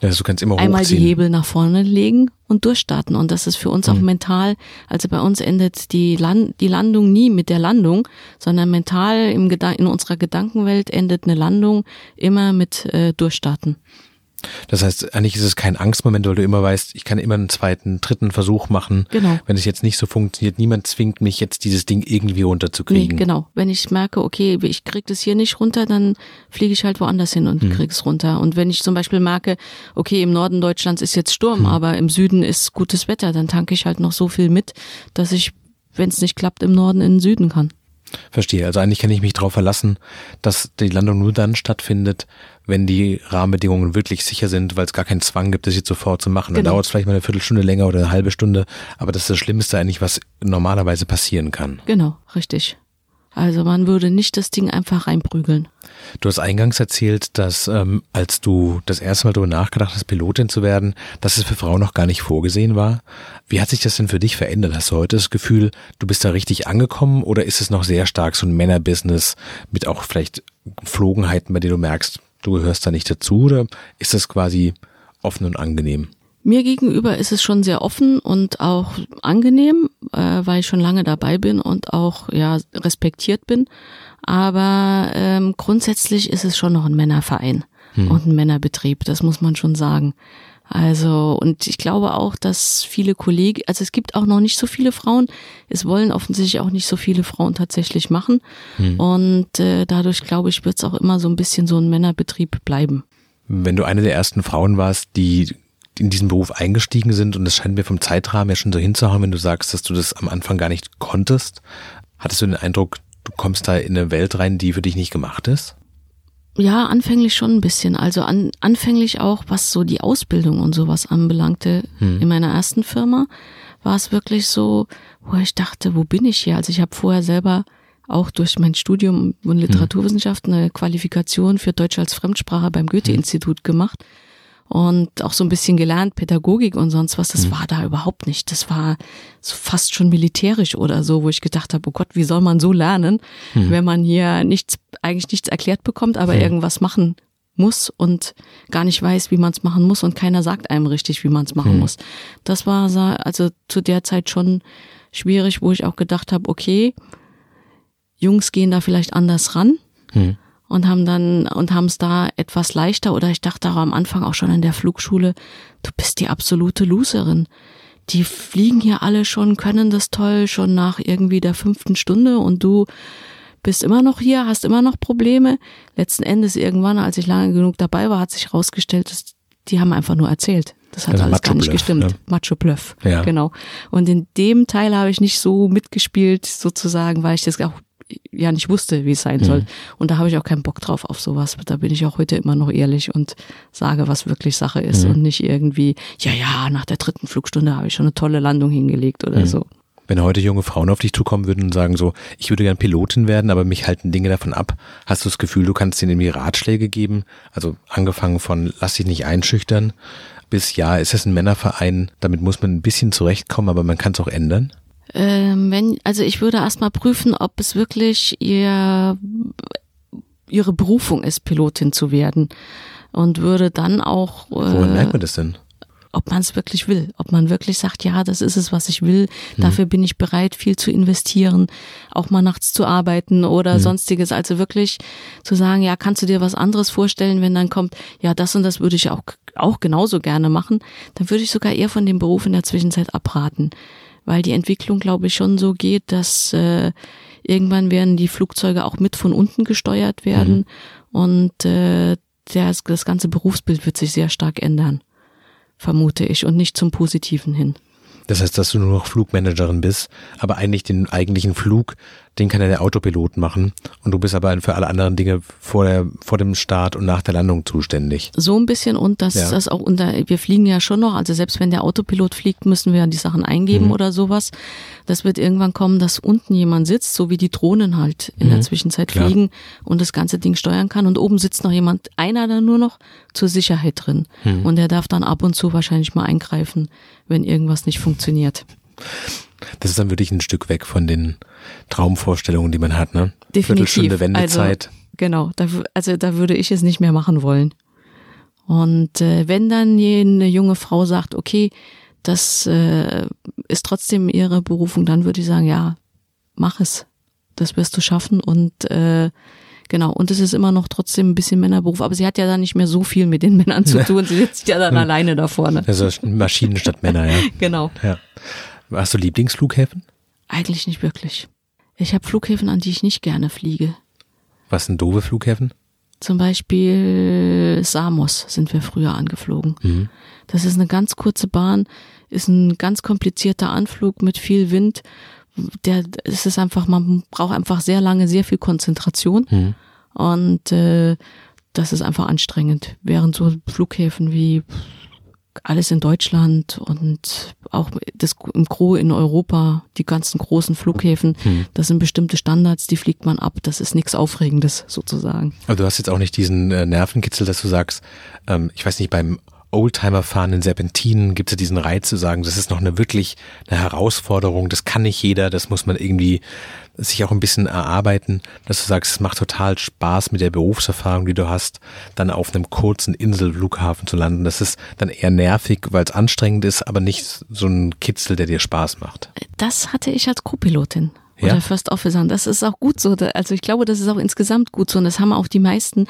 Also du kannst immer Einmal die hochziehen. Hebel nach vorne legen und durchstarten. Und das ist für uns auch mental, also bei uns endet die, Land die Landung nie mit der Landung, sondern mental im Gedan in unserer Gedankenwelt endet eine Landung immer mit äh, Durchstarten. Das heißt, eigentlich ist es kein Angstmoment, weil du immer weißt, ich kann immer einen zweiten, dritten Versuch machen. Genau. Wenn es jetzt nicht so funktioniert, niemand zwingt mich jetzt dieses Ding irgendwie Nee, runterzukriegen. genau. Wenn ich merke, okay, ich krieg das hier nicht runter, dann fliege ich halt woanders hin und krieg es runter. Und wenn ich zum Beispiel merke, okay, im Norden Deutschlands ist jetzt Sturm, aber im Süden ist gutes Wetter, dann tanke ich halt noch so viel mit, dass ich wenn es nicht klappt, im Norden in den Süden kann. Verstehe. Also eigentlich kann ich mich darauf verlassen, dass die Landung nur dann stattfindet, wenn die Rahmenbedingungen wirklich sicher sind, weil es gar keinen Zwang gibt, das jetzt sofort zu machen. Dann Genau. dauert es vielleicht mal eine Viertelstunde länger oder eine halbe Stunde, aber das ist das Schlimmste eigentlich, was normalerweise passieren kann. Genau, richtig. Also man würde nicht das Ding einfach reinprügeln. Du hast eingangs erzählt, dass ähm, als du das erste Mal darüber nachgedacht hast, Pilotin zu werden, dass es für Frauen noch gar nicht vorgesehen war. Wie hat sich das denn für dich verändert? Hast du heute das Gefühl, du bist da richtig angekommen oder ist es noch sehr stark so ein Männerbusiness mit auch vielleicht Geflogenheiten, bei denen du merkst, du gehörst da nicht dazu oder ist das quasi offen und angenehm? Mir gegenüber ist es schon sehr offen und auch angenehm, äh, weil ich schon lange dabei bin und auch ja respektiert bin. Aber ähm, grundsätzlich ist es schon noch ein Männerverein und ein Männerbetrieb, das muss man schon sagen. Also, und ich glaube auch, dass viele Kollegen, also es gibt auch noch nicht so viele Frauen, es wollen offensichtlich auch nicht so viele Frauen tatsächlich machen. Und äh, dadurch, glaube ich, wird es auch immer so ein bisschen so ein Männerbetrieb bleiben. Wenn du eine der ersten Frauen warst, die in diesen Beruf eingestiegen sind und es scheint mir vom Zeitrahmen ja schon so hinzuhauen, wenn du sagst, dass du das am Anfang gar nicht konntest, hattest du den Eindruck, du kommst da in eine Welt rein, die für dich nicht gemacht ist? Ja, anfänglich schon ein bisschen. Also an, anfänglich auch, was so die Ausbildung und sowas anbelangte. In meiner ersten Firma war es wirklich so, wo ich dachte, wo bin ich hier? Also ich habe vorher selber auch durch mein Studium und Literaturwissenschaft eine Qualifikation für Deutsch als Fremdsprache beim Goethe-Institut gemacht und auch so ein bisschen gelernt, Pädagogik und sonst was, das war da überhaupt nicht. Das war so fast schon militärisch oder so, wo ich gedacht habe, oh Gott, wie soll man so lernen, wenn man hier nichts, eigentlich nichts erklärt bekommt, aber irgendwas machen muss und gar nicht weiß, wie man es machen muss und keiner sagt einem richtig, wie man es machen muss. Das war also zu der Zeit schon schwierig, wo ich auch gedacht habe, okay, Jungs gehen da vielleicht anders ran und haben dann und haben es da etwas leichter oder ich dachte auch am Anfang auch schon in der Flugschule, du bist die absolute Loserin. Die fliegen hier alle schon, können das toll schon nach irgendwie der fünften Stunde und du bist immer noch hier, hast immer noch Probleme. Letzten Endes irgendwann, als ich lange genug dabei war, hat sich herausgestellt, dass die haben einfach nur erzählt. Das hat Also alles gar nicht gestimmt. ne? Macho Bluff. Ja. Genau. Und in dem Teil habe ich nicht so mitgespielt, sozusagen, weil ich das auch ja nicht wusste, wie es sein soll. Und da habe ich auch keinen Bock drauf auf sowas. Da bin ich auch heute immer noch ehrlich und sage, was wirklich Sache ist und nicht irgendwie, ja, ja, nach der dritten Flugstunde habe ich schon eine tolle Landung hingelegt oder so. Wenn heute junge Frauen auf dich zukommen würden und sagen so, ich würde gern Pilotin werden, aber mich halten Dinge davon ab, hast du das Gefühl, du kannst ihnen irgendwie Ratschläge geben? Also angefangen von lass dich nicht einschüchtern bis ja, ist es ein Männerverein, damit muss man ein bisschen zurechtkommen, aber man kann es auch ändern? Ähm, wenn, also ich würde erstmal prüfen, ob es wirklich ihr, ihre Berufung ist, Pilotin zu werden. Und würde dann auch, Woran äh, merkt man das denn? ob man es wirklich will, ob man wirklich sagt, ja, das ist es, was ich will, dafür bin ich bereit, viel zu investieren, auch mal nachts zu arbeiten oder sonstiges. Also wirklich zu sagen, ja, kannst du dir was anderes vorstellen, wenn dann kommt, ja, das und das würde ich auch, auch genauso gerne machen, dann würde ich sogar eher von dem Beruf in der Zwischenzeit abraten. Weil die Entwicklung, glaube ich, schon so geht, dass äh, irgendwann werden die Flugzeuge auch mit von unten gesteuert werden und äh, das, das ganze Berufsbild wird sich sehr stark ändern vermute ich, und nicht zum Positiven hin. Das heißt, dass du nur noch Flugmanagerin bist, aber eigentlich den eigentlichen Flug, den kann ja der Autopilot machen und du bist aber für alle anderen Dinge vor, der, vor dem Start und nach der Landung zuständig. So ein bisschen und dass Ja. das auch unter, wir fliegen ja schon noch, also selbst wenn der Autopilot fliegt, müssen wir ja die Sachen eingeben Mhm. oder sowas. Das wird irgendwann kommen, dass unten jemand sitzt, so wie die Drohnen halt in der Zwischenzeit Mhm. Klar. fliegen und das ganze Ding steuern kann und oben sitzt noch jemand, einer dann nur noch zur Sicherheit drin Mhm. und der darf dann ab und zu wahrscheinlich mal eingreifen, wenn irgendwas nicht funktioniert. Das ist dann wirklich ein Stück weg von den Traumvorstellungen, die man hat, ne? Definitiv. Viertelstunde Wendezeit. Also, genau, da, also da würde ich es nicht mehr machen wollen. Und äh, wenn dann eine junge Frau sagt, okay, das äh, ist trotzdem ihre Berufung, dann würde ich sagen, ja, mach es. Das wirst du schaffen und äh, genau. Und es ist immer noch trotzdem ein bisschen Männerberuf, aber sie hat ja dann nicht mehr so viel mit den Männern zu [laughs] tun. Sie sitzt ja dann alleine da vorne. also Maschinen statt Männer, ja. [laughs] Genau. ja. Hast du Lieblingsflughäfen? Eigentlich nicht wirklich. Ich habe Flughäfen, an die ich nicht gerne fliege. Was sind doofe Flughäfen? Zum Beispiel Samos sind wir früher angeflogen. Mhm. Das ist eine ganz kurze Bahn, ist ein ganz komplizierter Anflug mit viel Wind, der, es ist einfach, man braucht einfach sehr lange, sehr viel Konzentration. Mhm. Und äh, das ist einfach anstrengend. Während so Flughäfen wie alles in Deutschland und auch das im Gro in Europa, die ganzen großen Flughäfen, Hm. das sind bestimmte Standards, die fliegt man ab. Das ist nichts Aufregendes sozusagen. Aber du hast jetzt auch nicht diesen äh, Nervenkitzel, dass du sagst, ähm, ich weiß nicht, beim Oldtimer-Fahren in Serpentinen gibt es diesen Reiz zu sagen, das ist noch eine wirklich eine Herausforderung, das kann nicht jeder, das muss man irgendwie sich auch ein bisschen erarbeiten, dass du sagst, es macht total Spaß mit der Berufserfahrung, die du hast, dann auf einem kurzen Inselflughafen zu landen. Das ist dann eher nervig, weil es anstrengend ist, aber nicht so ein Kitzel, der dir Spaß macht. Das hatte ich als Co-Pilotin. Oder Ja? First Officer. Und das ist auch gut so. Also ich glaube, das ist auch insgesamt gut so. Und das haben auch die meisten.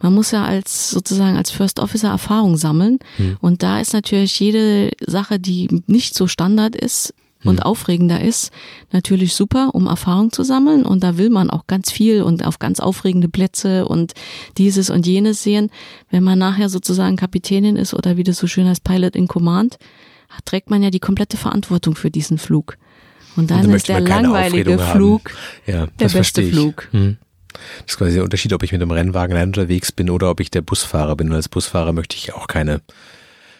Man muss ja als sozusagen als First Officer Erfahrung sammeln. Und da ist natürlich jede Sache, die nicht so Standard ist und aufregender ist, natürlich super, um Erfahrung zu sammeln. Und da will man auch ganz viel und auf ganz aufregende Plätze und dieses und jenes sehen. Wenn man nachher sozusagen Kapitänin ist oder wie das so schön heißt, Pilot in Command, trägt man ja die komplette Verantwortung für diesen Flug. Und Und dann da ist der langweilige Flug. Ja, der beste. Flug. Hm. Das ist quasi der Unterschied, ob ich mit einem Rennwagen unterwegs bin oder ob ich der Busfahrer bin. Und als Busfahrer möchte ich auch keine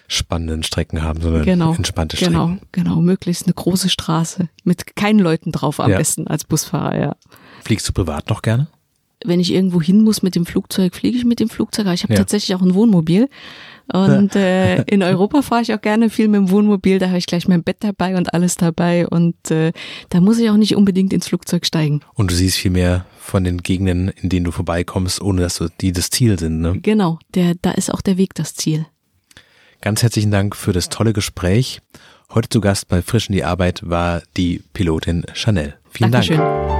spannenden Strecken haben, sondern Genau, entspannte Strecken. genau, genau. Möglichst eine große Straße mit keinen Leuten drauf am Ja. besten als Busfahrer, ja. Fliegst du privat noch gerne? Wenn ich irgendwo hin muss mit dem Flugzeug, fliege ich mit dem Flugzeug. Aber ich habe Ja. tatsächlich auch ein Wohnmobil. Und [laughs] äh, in Europa fahre ich auch gerne viel mit dem Wohnmobil. Da habe ich gleich mein Bett dabei und alles dabei. Und äh, da muss ich auch nicht unbedingt ins Flugzeug steigen. Und du siehst viel mehr von den Gegenden, in denen du vorbeikommst, ohne dass du die das Ziel sind. Ne? Genau, der, da ist auch der Weg das Ziel. Ganz herzlichen Dank für das tolle Gespräch. Heute zu Gast bei Frisch in die Arbeit war die Pilotin Chanel. Vielen Dankeschön. Dank.